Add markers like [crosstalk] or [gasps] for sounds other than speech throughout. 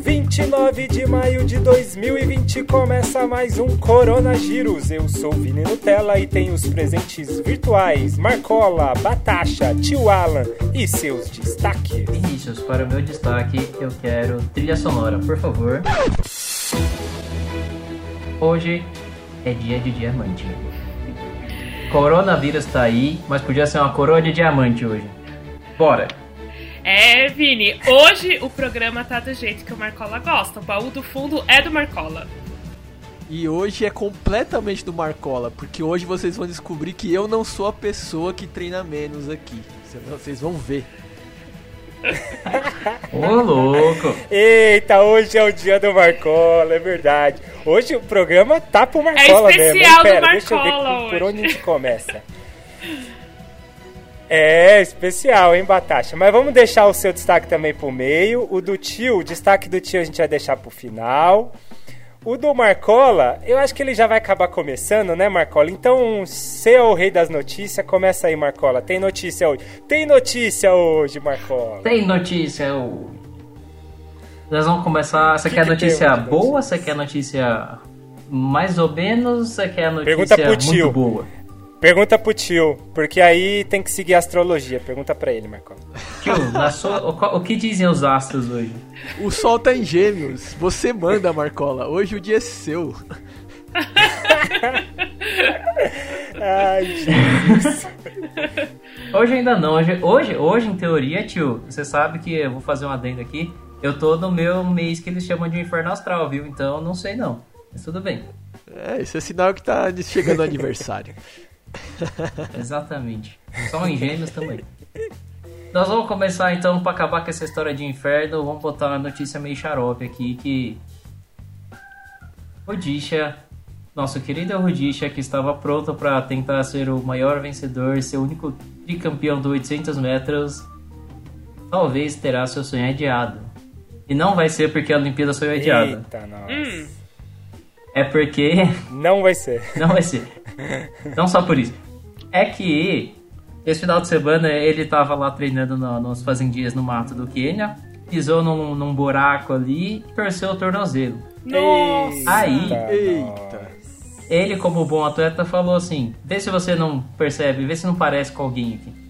29 de maio de 2020 começa mais um Corona Giros. Eu sou Vini Nutella e tenho os presentes virtuais Marcola, Batacha, Tio Alan e seus destaques. Vinícius, para o meu destaque, eu quero trilha sonora, por favor. Hoje é dia de diamante. Coronavírus tá aí, mas podia ser uma coroa de diamante hoje. Bora! É, Vini, hoje o programa tá do jeito que o Marcola gosta. O baú do fundo é do Marcola. E hoje é completamente do Marcola, porque hoje vocês vão descobrir que eu não sou a pessoa que treina menos aqui. Vocês vão ver. [laughs] Ô, louco! Eita, hoje é o dia do Marcola, é verdade. Hoje o programa tá pro Marcola é especial mesmo. Pera, do deixa eu ver Marcola por hoje. onde a gente começa. [laughs] É, especial, hein, Batacha? Mas vamos deixar o seu destaque também pro meio. O do tio, o destaque do tio a gente vai deixar pro final. O do Marcola, eu acho que ele já vai acabar começando, né, Marcola? Então, você é o rei das notícias, começa aí, Marcola. Tem notícia hoje. Tem notícia hoje, Marcola. Tem notícia hoje. Nós vamos começar. Você Que quer que notícia boa? Você quer notícia mais ou menos? Você quer notícia Pergunta pro muito tio. boa? Pergunta pro tio, porque aí tem que seguir a astrologia. Pergunta pra ele, Marcola. Tio, na sua- o, o que dizem os astros hoje? O sol tá em gêmeos. Você manda, Marcola. Hoje o dia é seu. Ai, Jesus. Hoje ainda não. Hoje, hoje, hoje, em teoria, tio, você sabe que eu vou fazer um adendo aqui. Eu tô no meu mês que eles chamam de inferno astral, viu? Então não sei não. Mas tudo bem. É, isso é sinal que tá chegando o aniversário. Exatamente. Só em gêmeos também. Nós vamos começar então pra acabar com essa história de inferno. Vamos botar uma notícia meio xarope aqui que. Rodisha, nosso querido Rodisha, que estava pronto para tentar ser o maior vencedor, ser o único tricampeão do 800 metros, talvez terá seu sonho adiado. E não vai ser porque a Olimpíada foi adiada. Eita, nossa. Hum, É porque Não vai ser. Não vai ser. [laughs] Não só por isso. É que esse final de semana ele tava lá treinando no, nos fazendinhas no mato do Quênia, pisou num, num buraco ali e torceu o tornozelo. nossa! Aí- Eita. Ele, como bom atleta, falou assim: vê se você não percebe, vê se não parece com alguém aqui.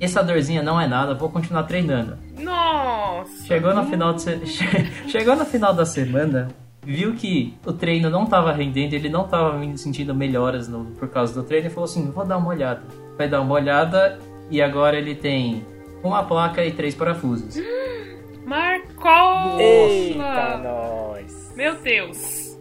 Essa dorzinha não é nada, vou continuar treinando. Nossa! Chegou no final de se... [laughs] chegou no final da semana, viu que o treino não tava rendendo, ele não tava sentindo melhoras no- por causa do treino e falou assim: "Vou dar uma olhada". Vai dar uma olhada e agora ele tem uma placa e três parafusos. [gasps] Marcola! Eita, nós. Meu Deus!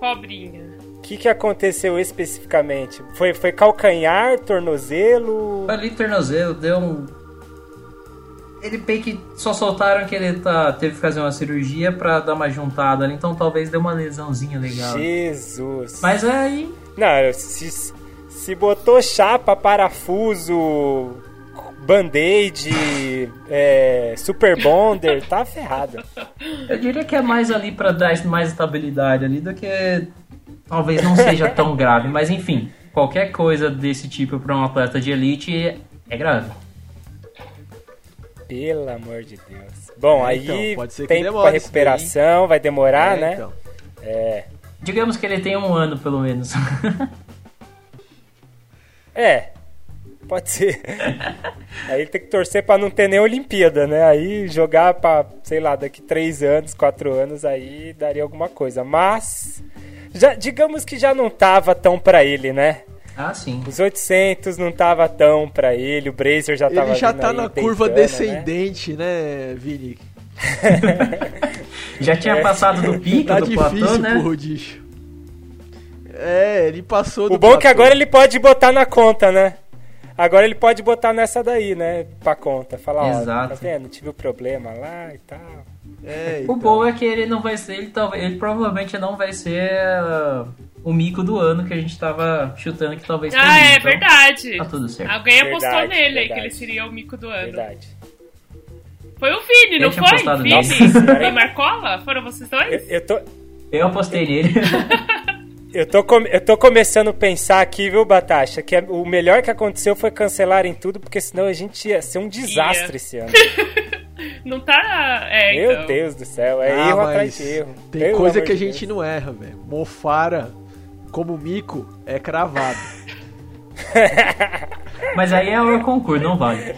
Pobrinha. O que, que aconteceu especificamente? Foi, foi calcanhar, tornozelo? Ali tornozelo deu um ele meio que só soltaram que ele tá, teve que fazer uma cirurgia pra dar uma juntada ali, então talvez deu uma lesãozinha legal. Jesus. Mas aí Não, se, se botou chapa, parafuso, band-aid, é, super bonder, tá ferrado. Eu diria que é mais ali pra dar mais estabilidade ali do que talvez não seja tão grave, mas enfim, qualquer coisa desse tipo pra um atleta de elite é grave. Pelo amor de Deus. Bom, É, aí então, pode ser que tempo isso recuperação, vai demorar, É, né? então. É. Digamos que ele tem um ano pelo menos. [laughs] É, pode ser. [laughs] Aí tem que torcer pra não ter nem Olimpíada, né? Aí jogar pra, sei lá, daqui três anos, quatro anos, aí daria alguma coisa. Mas, já, digamos que já não tava tão pra ele, né? Ah, sim. Os 800 não tava tão pra ele, o Brazer já tava Ele já tá na curva né? descendente, né, Vini? [laughs] Já tinha passado do pico Tá do difícil platô, né? pro Rodicho. É, ele passou do O bom é que agora ele pode botar na conta, né? Agora ele pode botar nessa daí, né? Pra conta. Falar, ó, Exato. tá vendo? Tive o problema lá e tal. É, O então. bom é que ele não vai ser, ele, talvez, ele provavelmente não vai ser ah, o mico do ano que a gente tava chutando que talvez Ah, seria, é então verdade. Tá tudo certo. Alguém apostou Verdade, nele aí que verdade. ele seria o mico do ano. Verdade. Foi o Vini, Eu não foi? apostado Vini nele. e Marcola? Foram vocês Eu, dois? eu tô, Eu apostei nele. [laughs] eu, tô com- eu tô começando a pensar aqui, viu, Batacha? Que é- o melhor que aconteceu foi cancelarem tudo, porque senão a gente ia ser um desastre Ia. esse ano. [laughs] Não tá. É, Meu então. Deus do céu, é Ah, erro mas atrás de erro. Tem coisa que a gente Deus. não erra, velho. Mofara, como mico, é cravado. [laughs] Mas aí é o concurso, não vale.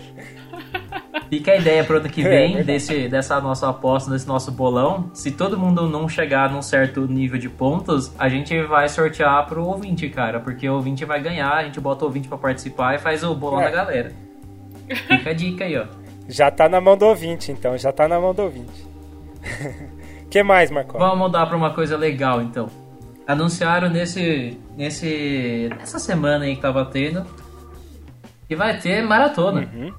Fica a ideia pro ano que É, vem verdade. desse, dessa nossa aposta, desse nosso bolão. Se todo mundo não chegar num certo nível de pontos, a gente vai sortear pro ouvinte, cara. Porque o ouvinte vai ganhar, a gente bota o ouvinte pra participar e faz o bolão É. da galera. Fica a dica aí, ó. Já tá na mão do ouvinte, então. Já tá na mão do ouvinte. [laughs] que mais, Marco? Vamos mudar pra uma coisa legal, então. Anunciaram nesse, nesse, nessa semana aí que tava tendo que vai ter maratona. Uhum.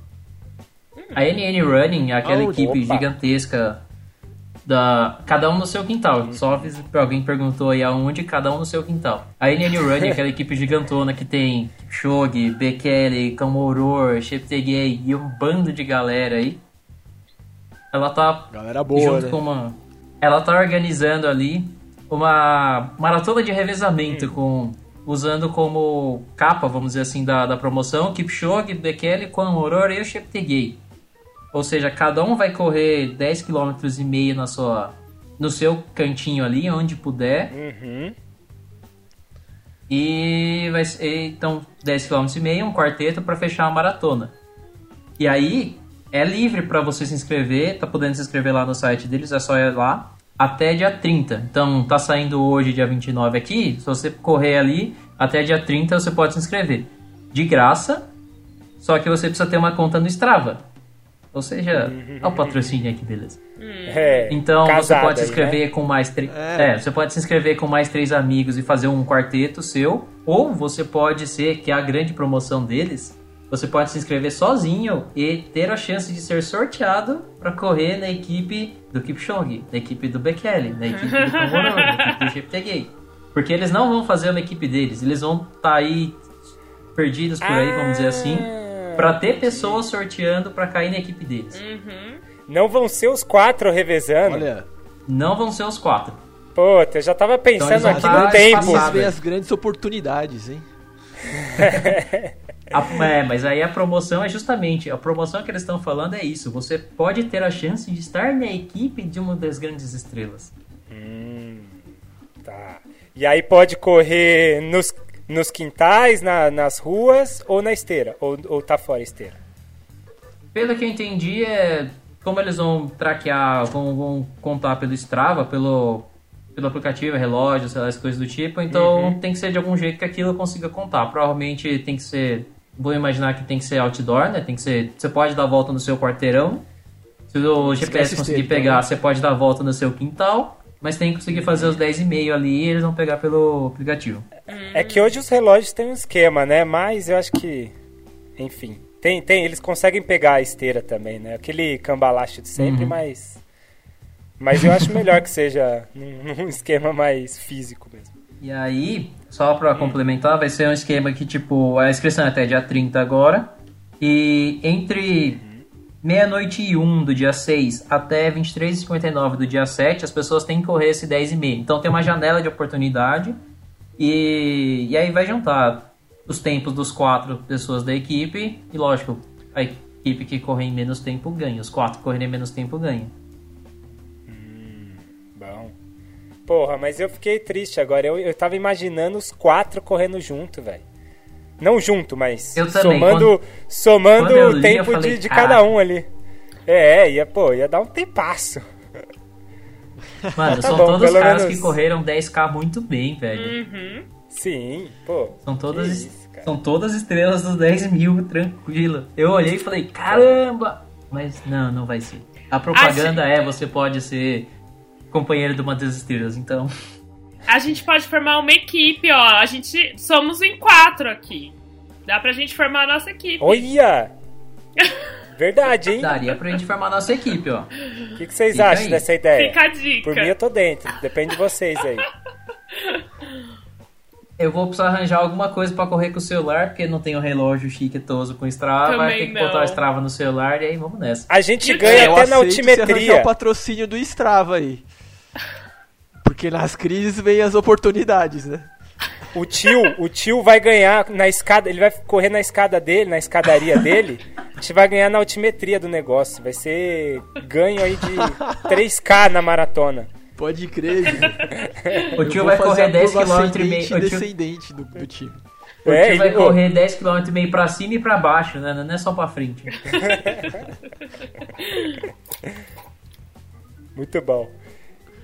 A NN Running, aquela Aonde? equipe Opa. gigantesca da cada um no seu quintal. Uhum. Só fiz, alguém perguntou aí aonde, cada um no seu quintal. A NN Running, aquela [laughs] equipe gigantona que tem Shog, Bekele, Kamoror, Cheptegei e um bando de galera aí. Ela tá Galera boa, junto né? com uma. Ela tá organizando ali uma maratona de revezamento com. Usando como capa, vamos dizer assim, da, da promoção, Kipchoge, Bekele, Kwamoror e o Cheptegei. Ou seja, cada um vai correr 10 km e meio na sua, no seu cantinho ali, onde puder. Uhum. E vai ser, então, 10 km e meio, um quarteto para fechar a maratona. E aí, é livre para você se inscrever, tá podendo se inscrever lá no site deles, é só ir lá, até dia 30. Então, tá saindo hoje, dia 29 aqui, se você correr ali, até dia 30 você pode se inscrever. De graça, só que você precisa ter uma conta no Strava. Ou seja, olha o patrocínio aqui, beleza. É, Então você pode se aí, inscrever né? com mais três. É. É. você pode se inscrever com mais três amigos e fazer um quarteto seu. Ou você pode ser, que é a grande promoção deles, você pode se inscrever sozinho e ter a chance de ser sorteado para correr na equipe do Kipchoge, na equipe do Bekele, na equipe do Komororo, na equipe do Cheptegei. Porque eles não vão fazer uma equipe deles, eles vão estar aí perdidos por aí, vamos dizer assim, Ah, para ter pessoas sorteando para cair na equipe deles. Uhum. Não vão ser os quatro revezando. Olha, Não vão ser os quatro. Puta, eu já tava pensando eles vão aqui tá no tempo. vocês veem as grandes oportunidades, hein? [laughs] A- é, mas aí a promoção é justamente, a promoção que eles estão falando é isso. Você pode ter a chance de estar na equipe de uma das grandes estrelas. Tá. E aí pode correr nos, nos quintais, na- nas ruas ou na esteira? Ou, ou tá fora a esteira? Pelo que eu entendi, é como eles vão traquear, vão, vão contar pelo Strava, pelo, pelo aplicativo, relógio, sei lá, as coisas do tipo. Então tem que ser de algum jeito que aquilo consiga contar. Provavelmente tem que ser, vou imaginar que tem que ser outdoor, né? Tem que ser, você pode dar a volta no seu quarteirão. Se o GPS conseguir esteira, pegar, você pode dar a volta no seu quintal. Mas tem que conseguir fazer os 10,5 ali e eles vão pegar pelo aplicativo. É que hoje os relógios têm um esquema, né? Mas eu acho que. Enfim. Tem, tem, eles conseguem pegar a esteira também, né? Aquele cambalacho de sempre, Uhum. mas. Mas eu acho melhor que seja num, [laughs] num esquema mais físico mesmo. E aí, só pra complementar, vai ser um esquema que, tipo, a inscrição é até dia 30 agora. E entre meia-noite e 1 do dia 6 até 23h59 do dia 7, as pessoas têm que correr esse 10,5. Então tem uma janela de oportunidade. E, e aí vai juntar os tempos dos quatro pessoas da equipe. E lógico, a equipe que correr em menos tempo ganha. Os quatro que correrem em menos tempo ganham. Porra, mas eu fiquei triste agora. Eu, eu tava imaginando os quatro correndo junto, velho. Não junto, mas Eu também, somando, quando- somando quando eu o li, tempo eu falei, de, de cada um ali. É, ia, pô, ia dar um tempasso. Mano, [laughs] Tá são bom, todos pelo caras menos- que correram 10k muito bem, velho. Uhum. Sim, pô. São todas, isso, são todas estrelas dos 10 mil, tranquilo. Eu olhei e falei, caramba! Mas não, não vai ser. A propaganda é, você pode ser companheiro uma das estrelas, então. A gente pode formar uma equipe, ó. A gente somos em quatro aqui. Dá pra gente formar a nossa equipe. Olha! [laughs] Verdade, hein? Daria pra gente formar a nossa equipe, ó. O que, que vocês Fica acham aí. dessa ideia? Fica a dica. Por mim eu tô dentro, depende de vocês aí. Eu vou precisar arranjar alguma coisa pra correr com o celular, porque não tenho relógio chiquetoso com Strava. Também Tem que não. botar o Strava no celular e aí vamos nessa. A gente E ganha eu até na altimetria. o patrocínio do Strava aí. Porque nas crises vem as oportunidades, né? o tio, o tio vai ganhar na escada, ele vai correr na escada dele, na escadaria dele. A gente vai ganhar na altimetria do negócio. Vai ser ganho aí de 3K na maratona. Pode crer. O tio vai correr 10 km e meio. O tio, descendente do, do time. o É, tio vai ele- correr 10 km e meio pra cima e pra baixo, né? Não é só pra frente. [laughs] Muito bom.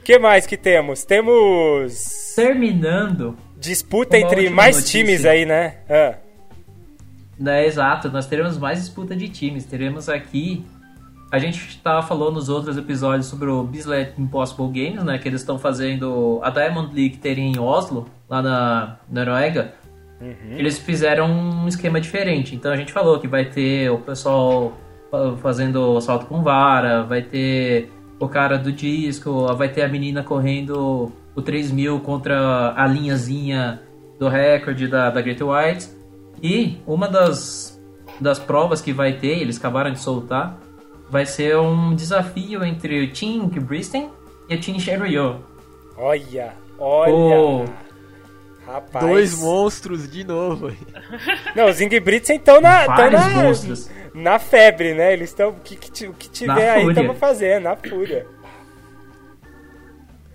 O que mais que temos? Temos Terminando, disputa entre mais notícia. times aí, né? Ah, né, exato, nós teremos mais disputa de times. Teremos aqui. A gente estava falando nos outros episódios sobre o Bislett Impossible Games, né? Que eles estão fazendo a Diamond League terem em Oslo, lá na Noruega. Eles fizeram um esquema diferente. Então a gente falou que vai ter o pessoal fa- fazendo salto com vara, vai ter o cara do disco, vai ter a menina correndo o 3000 contra a linhazinha do recorde da, da Great White. E uma das, das provas que vai ter, eles acabaram de soltar, vai ser um desafio entre o Team Bristen e o Team Sherryo. olha, olha. Oh. Rapaz. Dois monstros de novo. Não, os Ingebrigtsen estão na, Vários na, monstros. Na febre, né? Eles estão. O que, que que tiver Na aí, estamos fazendo, na fúria.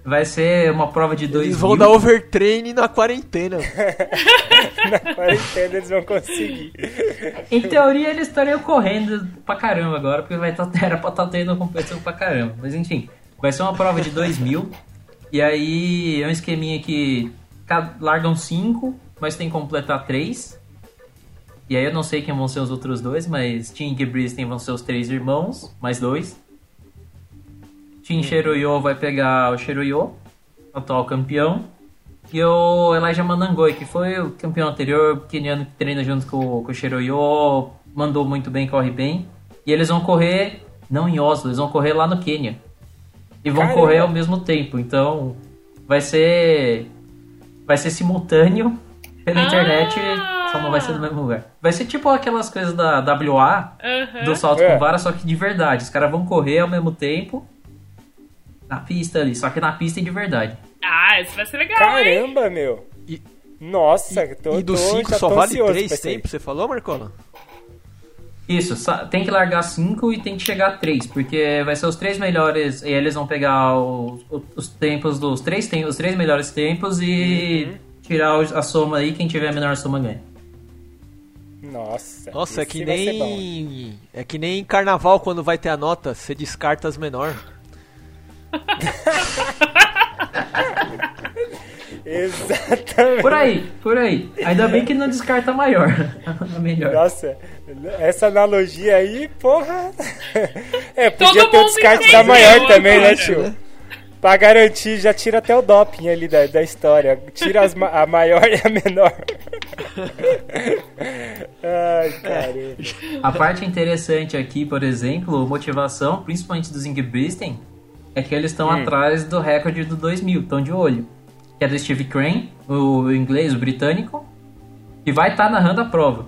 Vai ser uma prova de dois Eles vão dar overtraining na quarentena. [laughs] Na quarentena eles vão conseguir. Em teoria, eles estariam correndo pra caramba agora, porque vai tá, [laughs] era pra estar tendo competição pra caramba. Mas enfim, vai ser uma prova de 2 mil. E aí é um esqueminha que largam 5, mas tem que completar 3. E aí eu não sei quem vão ser os outros dois, mas Team Gebristen vão ser os três irmãos, mais dois. Team Sheroyo vai pegar o Sheroyo, atual campeão. E o Elijah Manangoi, que foi o campeão anterior, keniano que treina junto com, com o Sheroyo, mandou muito bem, corre bem. E eles vão correr, não em Oslo, eles vão correr lá no Quênia. E vão Caramba. correr ao mesmo tempo, então vai ser. Vai ser simultâneo pela Ah! internet, não vai ser no mesmo lugar. Vai ser tipo aquelas coisas da WA, do salto É. com vara, só que de verdade. Os caras vão correr ao mesmo tempo na pista ali, só que na pista de verdade. Ah, isso vai ser legal, hein? Caramba, meu. E- Nossa, tô, e do tô, 5 já só vale ansioso 3 pra isso aí. tempos, você falou, Marcola? Isso, tem que largar 5 e tem que chegar a 3, porque vai ser os três melhores, e eles vão pegar os, os tempos dos três, os três melhores tempos e Uhum. tirar a soma aí, quem tiver a menor soma ganha. Nossa, Nossa, é que nem. É que nem carnaval quando vai ter a nota, você descarta as menor. [laughs] Exatamente. Por aí, por aí. Ainda bem que não descarta a maior. A melhor. Nossa, essa analogia aí, porra. [laughs] É, podia Todo ter o descarte da maior também, né, tio? Pra garantir, já tira até o doping ali da, da história. Tira as a maior [laughs] e a menor. [laughs] Ai, caramba. A parte interessante aqui, por exemplo, motivação, principalmente dos Ingebristen, é que eles estão atrás do recorde do 2000, estão de olho. Que é do Steve Crane, o inglês, o britânico, que vai estar narrando a prova.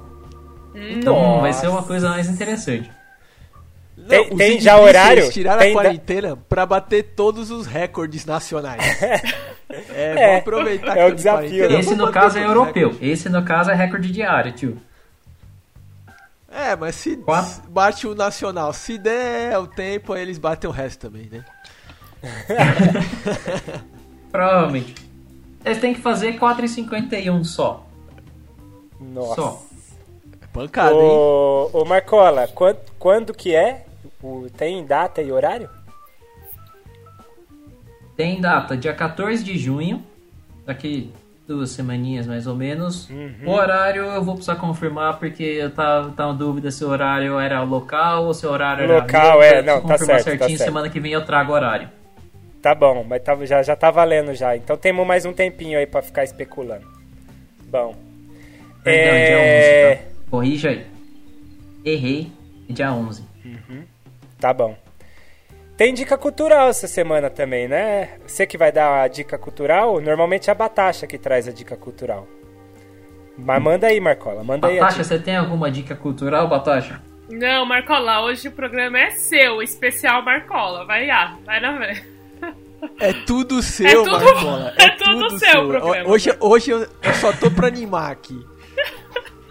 Então vai ser uma coisa mais interessante. Tem- os tem Indy já horário? tiraram Tem a da- quarentena pra bater todos os recordes nacionais. [laughs] é, É, vamos aproveitar é que o tá de desafio, quarentena? Esse no caso é europeu. recordes. Esse no caso é recorde diário, tio. É, mas se Quatro. bate o nacional, se der o tempo, aí eles batem o resto também, né? [laughs] Provavelmente. Eles têm que fazer 4,51 só. Nossa. Só. É pancada, hein? Ô, ô Marcola, quando, quando que é? O- tem data e horário? Tem data, dia 14 de junho, daqui duas semaninhas mais ou menos. O horário eu vou precisar confirmar porque eu tava, tava em dúvida se o horário era local ou se o horário era. Local, é, não, tá confirmar certo, tá certinho, certo. semana que vem eu trago o horário. Tá bom, mas tá, já, já tá valendo já. Então temos mais um tempinho aí pra ficar especulando. Bom. Perdão, É, dia 11, tá? Corrija aí. Errei, dia 11. Tá bom. Tem dica cultural essa semana também, né? Você que vai dar a dica cultural, normalmente é a Batasha que traz a dica cultural. Mas manda aí, Marcola, manda aí a Batasha, você tem alguma dica cultural, Batasha? Não, Marcola, hoje o programa é seu, especial Marcola. Vai lá, vai na vez. É tudo seu, tudo- Marcola. é [laughs] tudo seu o programa. Hoje, hoje eu, eu só tô pra animar aqui.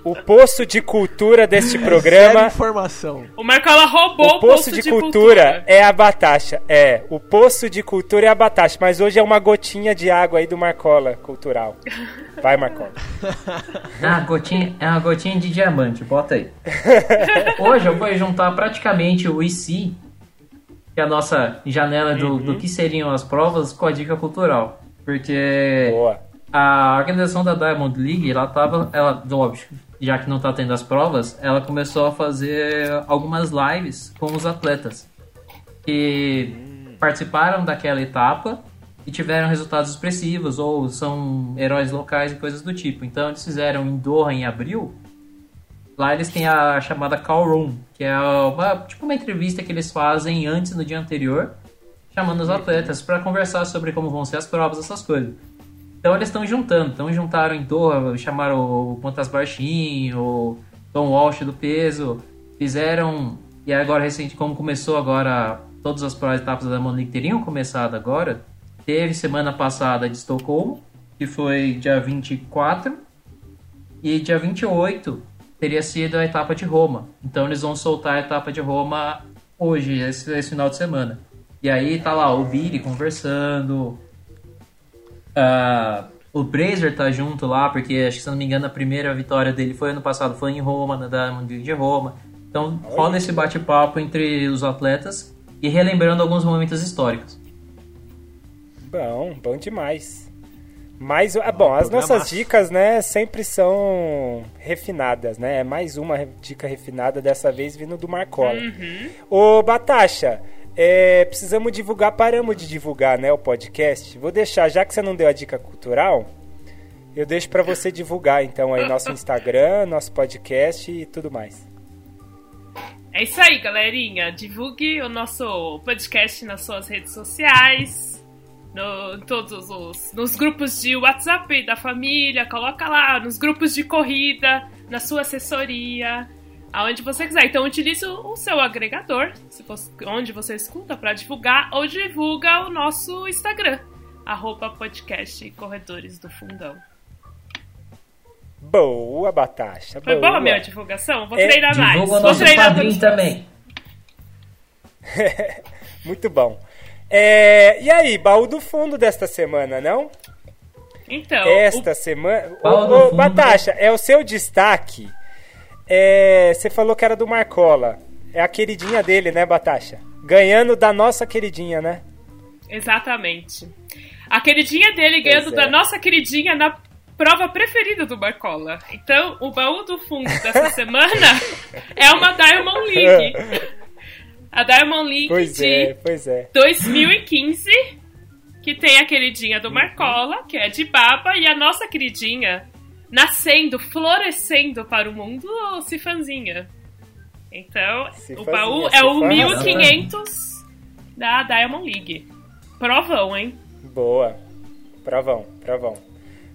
O poço de cultura deste Zero programa. informação. O Marcola roubou O poço de, cultura, é a Batacha. É, o poço de cultura é a Batacha. Mas hoje é uma gotinha de água aí do Marcola Cultural. Vai, Marcola. [laughs] Ah, gotinha, é uma gotinha de diamante, bota aí. Hoje eu vou juntar praticamente o IC, que é a nossa janela do, do que seriam as provas, com a dica cultural. Porque Boa. a organização da Diamond League, ela tava, ela, óbvio, já que não tá tendo as provas, ela começou a fazer algumas lives com os atletas que participaram daquela etapa e tiveram resultados expressivos ou são heróis locais e coisas do tipo. Então eles fizeram em Doha em abril. Lá eles têm a chamada Call Room, que é uma, tipo uma entrevista que eles fazem antes no dia anterior, chamando os atletas para conversar sobre como vão ser as provas, essas coisas. Então eles estão juntando, então juntaram em Doha, chamaram o Quantas Baixinho, o Tom Walsh do peso, fizeram, e agora recente, como começou agora, todas as etapas da Monique teriam começado agora, teve semana passada de Estocolmo, que foi dia 24, e dia 28 teria sido a etapa de Roma. Então eles vão soltar a etapa de Roma hoje, esse, esse final de semana. E aí tá lá o Billy conversando, ah, o Brazer tá junto lá, porque acho que se não me engano a primeira vitória dele foi ano passado, foi em Roma, na Diamond League de Roma. Então rola esse bate-papo entre os atletas e relembrando alguns momentos históricos. Bom, bom demais. Mas, ah, bom, as nossas dicas, né, sempre são refinadas, né? É mais uma dica refinada, dessa vez vindo do Marcola. Uhum. Ô, Batacha, é, precisamos divulgar, paramos de divulgar, né, o podcast. Vou deixar, já que você não deu a dica cultural, eu deixo pra você divulgar, então, aí nosso Instagram, nosso podcast e tudo mais. É isso aí, galerinha. Divulgue o nosso podcast nas suas redes sociais, no, todos os nos grupos de WhatsApp da família, coloca lá, nos grupos de corrida, na sua assessoria, aonde você quiser. Então utilize o, o seu agregador, se você- onde você escuta, para divulgar, ou divulga o nosso Instagram, arroba podcast Corredores do Fundão. Boa, Batacha, Foi boa. boa a minha divulgação? Vou É, treinar mais. Divulga o Vou nosso treinar padrinho também. [laughs] Muito bom. É, e aí, baú do fundo desta semana, não? Então, Esta semana. Baú Ô, do ô, fundo. Batacha, é o seu destaque. É, você falou que era do Marcola. É a queridinha dele, né, Batacha? Ganhando da nossa queridinha, né? Exatamente. A queridinha dele ganhando é. da nossa queridinha na prova preferida do Marcola. Então, o baú do fundo dessa [laughs] semana é uma Diamond League. A Diamond League Pois de é, pois é. 2015, que tem a queridinha do Marcola, que é de Baba, e a nossa queridinha nascendo, florescendo para o mundo, Cifanzinha. Então, Cifanzinha, o baú é o Cifan 1500 da Diamond League. Provão, hein? Boa. Provão, provão.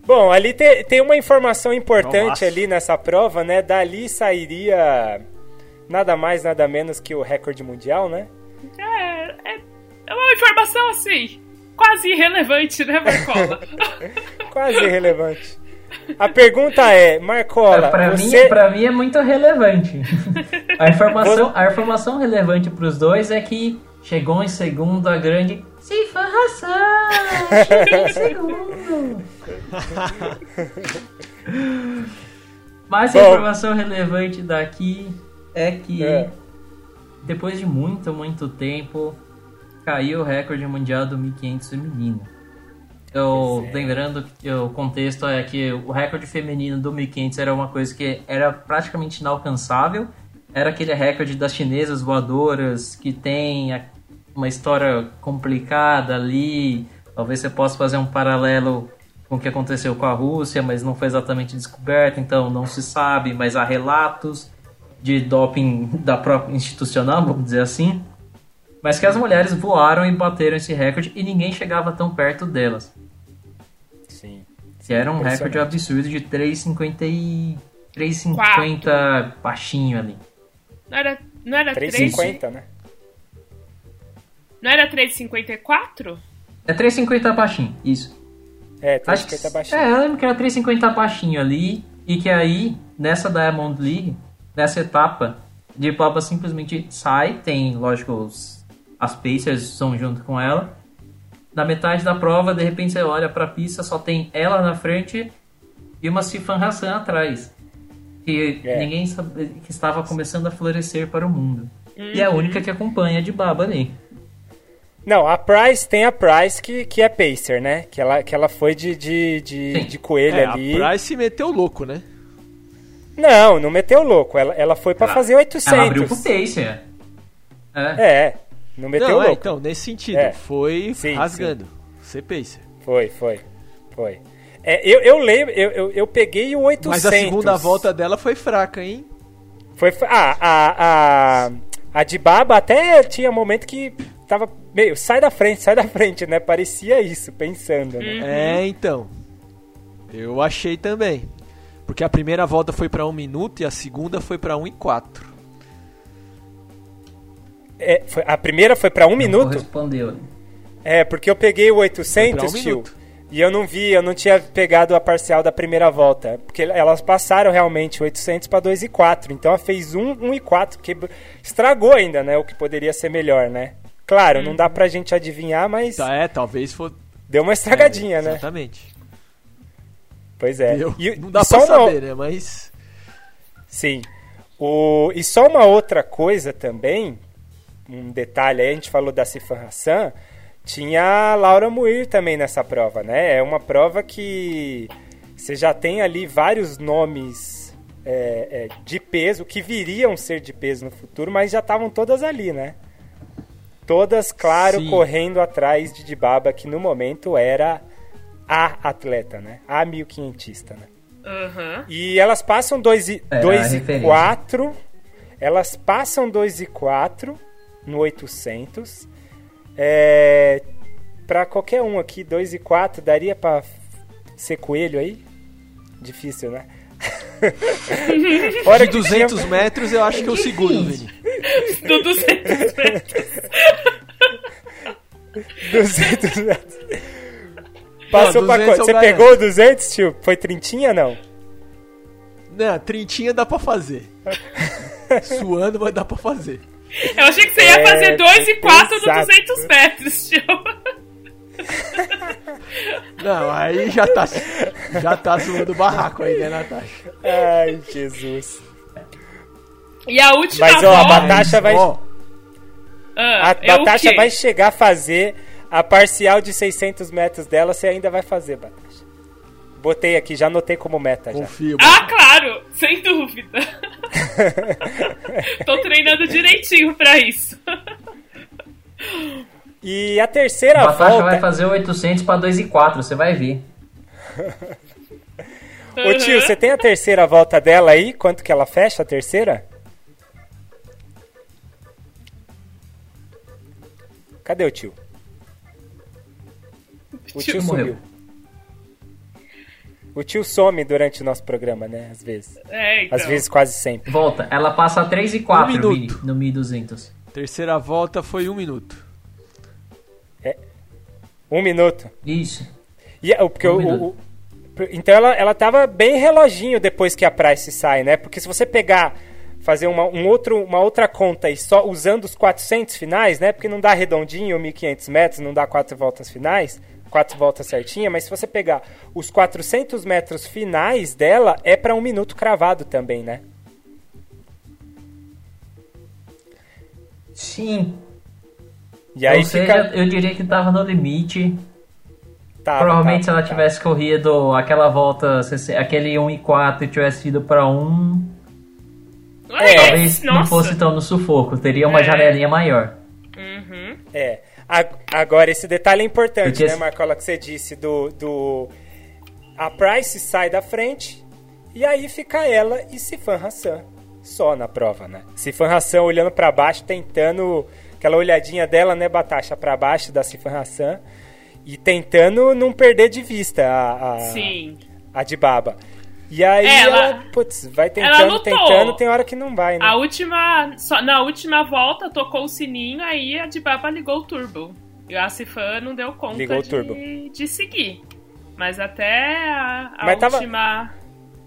Bom, ali te- tem uma informação importante Nossa. ali nessa prova, né? Dali sairia nada mais, nada menos que o recorde mundial, né? É, é, é uma informação assim, quase irrelevante, né, Marcola? [laughs] Quase irrelevante. A pergunta é, Marcola, pra, você... mim, pra mim é muito relevante. A informação, a informação relevante pros dois é que chegou em segundo a grande Cifa Hassan! Chegou em segundo! [laughs] Mas a Bom. informação relevante daqui é que É. depois de muito, muito tempo caiu o recorde mundial do 1500 feminino. Eu, é. lembrando que o contexto é que o recorde feminino do 1500 era uma coisa que era praticamente inalcançável. Era aquele recorde das chinesas voadoras que tem uma história complicada ali. Talvez você possa fazer um paralelo com o que aconteceu com a Rússia, mas não foi exatamente descoberto, então não se sabe, mas há relatos de doping da própria institucional, vamos dizer assim. Mas que as mulheres voaram e bateram esse recorde e ninguém chegava tão perto delas. Sim. Que era um recorde absurdo de 3,50 e 3,50 baixinho ali. Não era, não era 3, 3,50, né? não era 3,54? É 3,50 baixinho, isso. É, Acho 350 que, baixinho. É, eu lembro que era 3,50 baixinho ali. E que aí, nessa Diamond League, nessa etapa, de Baba simplesmente sai. Tem, lógico, os, as Pacers são junto com ela. Na metade da prova, de repente você olha pra pista, só tem ela na frente e uma Sifan Hassan atrás. Que É. ninguém sabe, que estava começando a florescer para o mundo. E é a única que acompanha de Baba ali. Não, a Price tem a Price que, que é Pacer, né? Que ela, que ela foi de, de, de, de coelho É, ali. a Price meteu louco, né? Não, não meteu louco. Ela, ela foi pra Ela- fazer 800. Ela abriu pro Pacer. É. É, não meteu Não, é, então, nesse sentido, É. foi Sim, rasgando. Você pensa. Foi, foi, foi. É, eu, eu lembro, eu, eu, eu peguei o 800. Mas a segunda volta dela foi fraca, hein? Foi, ah, a, a, a de Baba até tinha momento que tava meio, sai da frente, sai da frente, né? Parecia isso, pensando, né? É, então. Eu achei também. Porque a primeira volta foi pra 1 minuto e a segunda foi pra 1 e 4. É, foi- a primeira foi pra um minuto? Correspondeu. É, porque eu peguei o Foi 800, pra um tio, minuto. e eu não vi, eu não tinha pegado a parcial da primeira volta. Porque elas passaram realmente 800 para 2 e 4. Então ela fez 1, 1 e 4, que estragou ainda, né? O que poderia ser melhor, né? Claro, não dá pra gente adivinhar, mas Tá, é, talvez for. deu uma estragadinha, é, né? Exatamente. Pois é. Eu- E- não dá e só pra uma- saber, né? Mas. Sim. O, e só uma outra coisa também, um detalhe aí, a gente falou da Sifan Hassan, tinha a Laura Muir também nessa prova, né? É uma prova que você já tem ali vários nomes é, é, de peso, que viriam ser de peso no futuro, mas já estavam todas ali, né? Todas, claro, Sim. correndo atrás de Dibaba, que no momento era a atleta, né? A 1500ista, né? Aham. E elas passam 2 e, Era a dois e referência. 4. Elas passam 2 e 4 no 800. É, pra qualquer um aqui, 2 e 4, daria pra ser coelho aí? Difícil, né? [laughs] Fora De que 200 metros eu acho que eu seguro, Vini. Tudo certo. tinha 200 metros. Passou Não, pra 200 quanto? Você garanto. pegou 200, tio? Foi trintinha, não? Não, trintinha dá pra fazer. [laughs] Suando, mas dá pra fazer. Eu achei que você ia É, fazer 2 e 4 no exato. 200 metros, tio. [laughs] Não, aí já tá, já tá zoando o barraco aí, né, Natasha? Ai, Jesus. E a última Mas, ó, a volta... Batasha vai... Ó, Ah, A é quê? vai chegar a fazer a parcial de 600 metros dela, você ainda vai fazer, Batasha. Botei aqui, já anotei como meta já. confio. Ah, claro! Sem dúvida. [laughs] Tô treinando direitinho pra isso. E a terceira A Batasha volta... vai fazer o 800 pra 2 e 4, você vai ver. Ô tio, Uhum. você tem a terceira volta dela aí? Quanto que ela fecha a terceira? Cadê o tio? O tio, Tio sumiu. morreu. O tio some durante o nosso programa, né? Às vezes. É, então. Às vezes, quase sempre. Volta, ela passa 3 e 4, Um minuto. Vini, no 1200. Terceira volta foi um minuto. Um minuto. Isso. E, é, o- porque Um o- minuto. o, o- então ela, ela tava bem reloginho depois que a Price sai, né? Porque se você pegar, fazer uma, um outro, uma outra conta e só usando os 400 finais, né? Porque não dá redondinho 1.500 metros, não dá quatro voltas finais, quatro voltas certinha, mas se você pegar os 400 metros finais dela, é para um minuto cravado também, né? Sim. E aí Ou seja, fica... eu diria que tava no limite. Tava, Provavelmente se ela tava. tivesse corrido aquela volta, se- aquele 1 e 4 e tivesse ido pra 1, Olha, talvez não nossa. fosse tão no sufoco, teria uma É. janelinha maior. Uhum. É. Agora, esse detalhe é importante, Porque né, Marcola, que você disse do, do... A Price sai da frente e aí fica ela e Sifan Hassan só na prova, né? Sifan Hassan olhando pra baixo, tentando... Aquela olhadinha dela, né, Batasha, pra baixo da Sifan Hassan e tentando não perder de vista a, a, Sim. a Dibaba. E aí Ela- ela, putz, vai tentando, tentando, tem hora que não vai, né? A última. Só, na última volta tocou o sininho, aí a Dibaba ligou o turbo. E a Cifan não deu conta Ligou o turbo. de, de seguir. Mas até a, a Mas tava- última.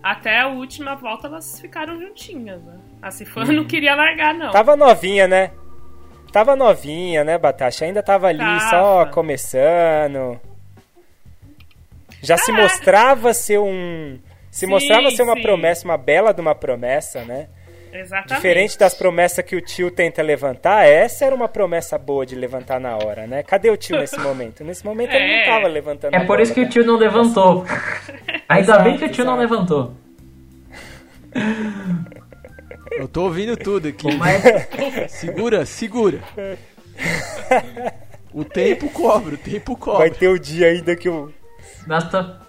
Até a última volta elas ficaram juntinhas, né? A Cifan Uhum. não queria largar, não. Tava novinha, né? Tava novinha, né, Batasha? Ainda tava ali Tava. só começando. Já se É. mostrava ser um. Se Sim, mostrava ser uma sim. promessa, uma bela de uma promessa, né? Exatamente. Diferente das promessas que o tio tenta levantar, essa era uma promessa boa de levantar na hora, né? Cadê o tio nesse momento? Nesse momento ele É. não tava levantando É por isso que bola, o tio não levantou. [laughs] Ainda Exato, bem que o tio não exato. levantou. [laughs] Eu tô ouvindo tudo aqui. Mas [laughs] Segura, segura. O tempo cobra, o tempo Vai cobra. ter o dia ainda que eu. nós estamos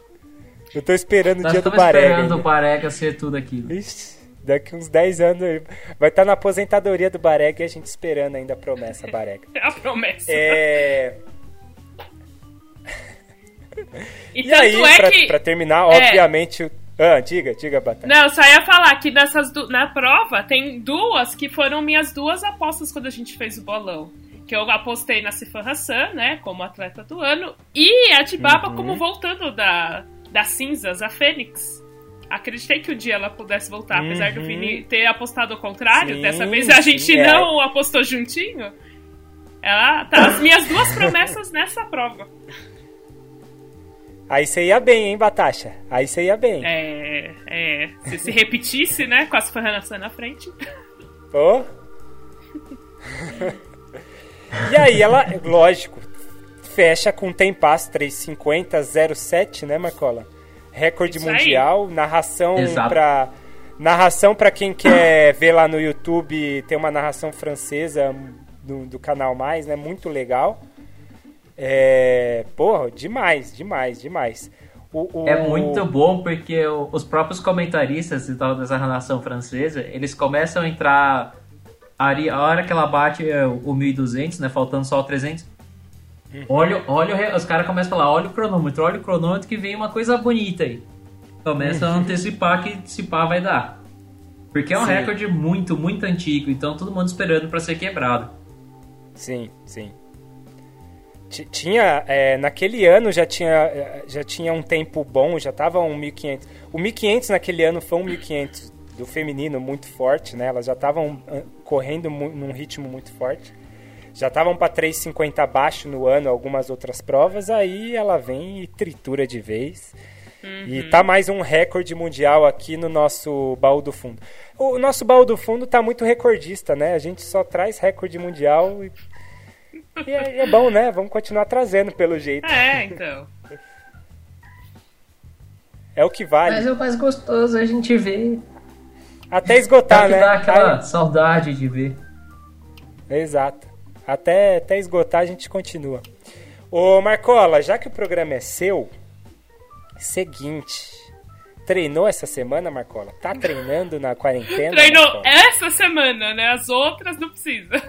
Eu tô esperando o dia do esperando Barega. o. Barega ser tudo aquilo. Ixi, daqui uns 10 anos vai estar na aposentadoria do Barega e a gente esperando ainda a promessa Barega. [laughs] É a promessa. É... [laughs] E, E tanto aí, é pra, que. pra terminar, É. obviamente. o- Ah, diga, diga, Batata. Não, eu só ia falar que nessas du- na prova tem duas que foram minhas duas apostas quando a gente fez o bolão. Que eu apostei na Sifan Hassan, né, como atleta do ano, e a Tibaba Uhum. como voltando da, das cinzas, a Fênix. Acreditei que um dia ela pudesse voltar, apesar do Uhum. Vini ter apostado ao contrário. Sim, dessa vez a gente sim, é. não apostou juntinho. Ela tá as minhas duas promessas nessa prova. Aí você ia bem, hein, Batasha? Aí você ia bem. É, é, se se repetisse, né, com a Sifan Hassan na frente. Ô. [laughs] e aí ela, lógico, fecha com tempasso 350-07, né, Marcola? Recorde Isso aí. mundial, narração Exato. pra narração para quem quer [coughs] ver lá no YouTube, tem uma narração francesa do, do canal Mais, né? Muito legal. É, porra, demais, demais, demais. O- o- É muito bom porque o- os próprios comentaristas e tal dessa nação francesa, eles começam a entrar ali, a hora que ela bate é, o 1200, né, faltando só o 300. Olha, olha, os caras começam a falar, olha o cronômetro, olha o cronômetro que vem uma coisa bonita aí. Começam a antecipar que se pá vai dar. Porque é um Sim. recorde muito, muito antigo, então todo mundo esperando pra ser quebrado. Sim, sim. Ti- Tinha, é, naquele ano já tinha, é, já tinha um tempo bom, já tava um 1500. O 1500 naquele ano foi um 1500 do feminino muito forte, né? Elas já estavam correndo num ritmo muito forte. Já estavam para 3,50 abaixo no ano algumas outras provas, aí ela vem e tritura de vez. E tá mais um recorde mundial aqui no nosso baú do fundo. O nosso baú do fundo tá muito recordista, né? A gente só traz recorde mundial e, e é, é bom, né? Vamos continuar trazendo pelo jeito. É, então. [laughs] É o que vale. Mas é o mais gostoso a gente ver. Até esgotar, que né? dá aquela Aí- saudade de ver. Exato. Até, até esgotar a gente continua. Ô Marcola, já que o programa é seu, seguinte. Treinou essa semana, Marcola? Tá treinando na quarentena? Treinou Marcola? essa semana, né? As outras não precisa.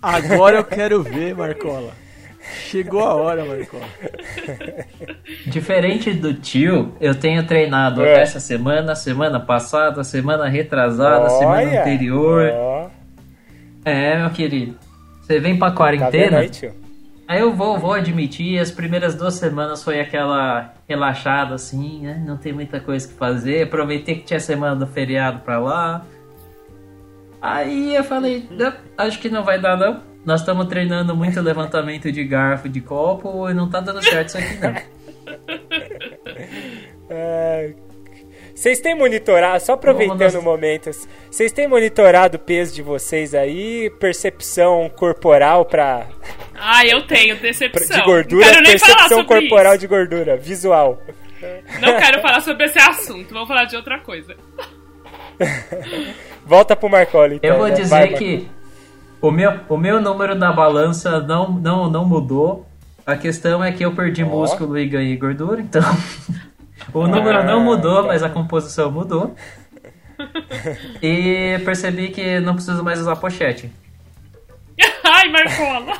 Agora eu quero ver, Marcola. Chegou a hora, Marcola. Diferente do tio, eu tenho treinado É. essa semana, semana passada, semana retrasada, semana Olha, anterior. ó, É, meu querido. Você vem pra tá quarentena, aí, tio? aí eu vou, vou admitir, as primeiras duas semanas foi aquela relaxada assim, né? Não tem muita coisa que fazer. Aproveitei que tinha semana do feriado pra lá. Aí eu falei, "Não, acho que não vai dar não. Nós estamos treinando muito levantamento de garfo de copo e não tá dando certo isso aqui não. [laughs] É, Vocês têm monitorado, só aproveitando o momento, vocês têm monitorado o peso de vocês aí, percepção corporal pra, Ah, eu tenho decepção. de gordura, não quero nem falar percepção sobre corporal isso. de gordura, visual. Não quero falar sobre esse assunto. Vamos falar de outra coisa. [laughs] Volta pro Marcoli, então. Eu vou né? dizer Vai, que o meu, o meu número na balança não, não, não mudou. A questão é que eu perdi Ó. músculo e ganhei gordura, então. [laughs] o número Ah, não mudou, tá. mas a composição mudou. E percebi que não preciso mais usar pochete. [laughs] Ai, Marcola.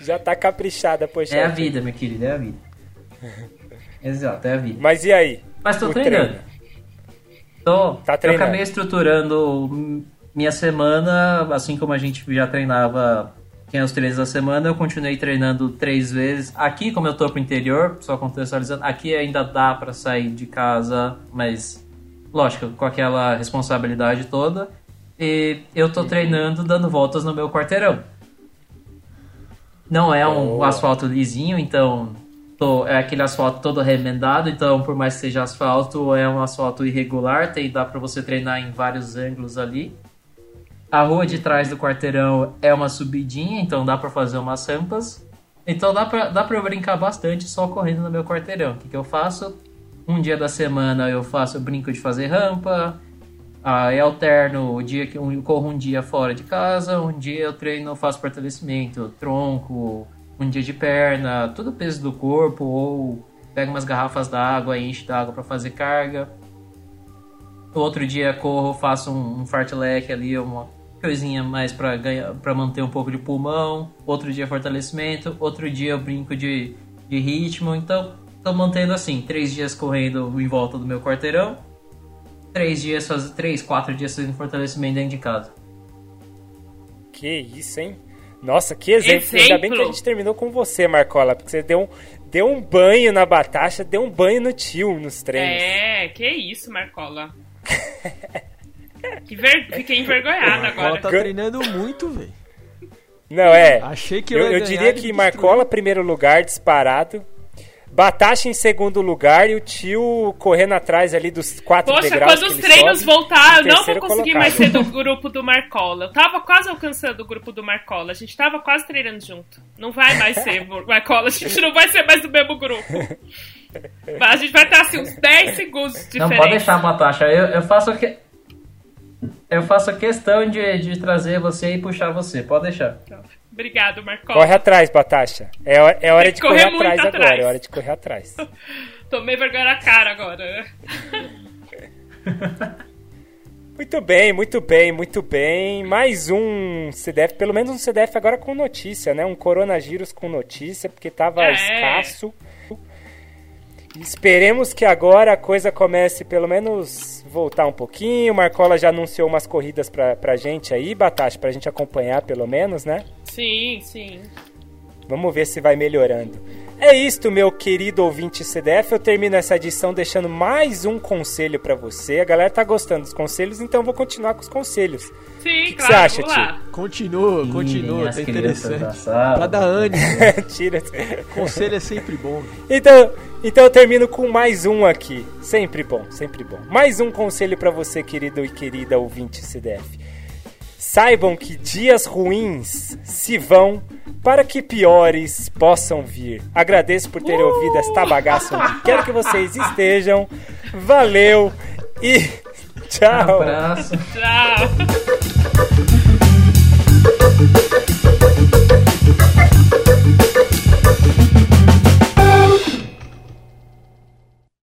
Já tá caprichada, poxa. É a vida, meu querido, é a vida. Exato, é a vida. Mas e aí? Mas tô O treinando. treino? Tô, Tá eu treinando. acabei estruturando minha semana, assim como a gente já treinava tinha os treinos da semana, eu continuei treinando três vezes. Aqui, como eu tô pro interior, só contextualizando, aqui ainda dá para sair de casa, mas lógico, com aquela responsabilidade toda. E eu tô treinando dando voltas no meu quarteirão. Não é um oh. asfalto lisinho, então tô, é aquele asfalto todo remendado, então por mais que seja asfalto, é um asfalto irregular, tem dá para você treinar em vários ângulos ali. A rua de trás do quarteirão é uma subidinha, então dá para fazer umas rampas. Então dá pra, dá pra eu brincar bastante só correndo no meu quarteirão. O que, que eu faço? Um dia da semana eu faço brinco de fazer rampa. Aí alterno o dia que eu corro um dia fora de casa, um dia eu treino, faço fortalecimento, tronco, um dia de perna, todo peso do corpo, ou pego umas garrafas d'água e enche d'água para fazer carga. Outro dia corro, faço um, um fartlek ali, uma, coisinha mais para ganhar, para manter um pouco de pulmão. Outro dia fortalecimento, outro dia eu brinco de, de ritmo. Então, tô mantendo assim, três dias correndo em volta do meu quarteirão, três dias faz, três, quatro dias fazendo fortalecimento dentro de casa. Que isso, hein? Nossa, que exemplo. exemplo. Ainda bem que a gente terminou com você, Marcola, porque você deu um, deu um banho na Batasha, deu um banho no tio nos treinos. É, que isso, Marcola. [laughs] Que ver... Fiquei envergonhada agora. Ela tá treinando muito, velho. Não, é. Achei que eu, eu, eu diria que Marcola, primeiro lugar, disparado. Batacha em segundo lugar e o tio correndo atrás ali dos quatro Poxa, degraus. Poxa, quando os treinos voltar, eu não vou conseguir colocado. mais ser do grupo do Marcola. Eu tava quase alcançando o grupo do Marcola. A gente tava quase treinando junto. Não vai mais ser Marcola, a gente não vai ser mais do mesmo grupo. [laughs] A gente vai estar assim uns 10 segundos de diferença. Não pode deixar, Batacha. Eu, eu faço o que. Eu faço questão de, de trazer você e puxar você, pode deixar. Obrigado, Marcos. Corre atrás, Batasha. É, é hora de correr, correr atrás, atrás, agora. É hora de correr atrás. [laughs] Tomei vergonha na cara agora. [laughs] muito bem, muito bem, muito bem. Mais um CDF, pelo menos um CDF agora com notícia, né? Um coronavírus com notícia, porque tava é. escasso. Esperemos que agora a coisa comece pelo menos voltar um pouquinho. O Marcola já anunciou umas corridas pra, pra gente aí, Batata, pra gente acompanhar pelo menos, né? Sim, sim. Vamos ver se vai melhorando. É isto, meu querido ouvinte CDF. Eu termino essa edição deixando mais um conselho para você. A galera tá gostando dos conselhos, então vou continuar com os conselhos. Sim, que claro. O que você acha, tio? Continua, continua, tá interessante. Pra dar ânimo. [laughs] Tira. Conselho é sempre bom. Então, então eu termino com mais um aqui. Sempre bom, sempre bom. Mais um conselho para você, querido e querida ouvinte CDF. Saibam que dias ruins se vão para que piores possam vir. Agradeço por terem uh! ouvido esta bagaça onde quer que vocês estejam. Valeu e [laughs] tchau. Um abraço. tchau.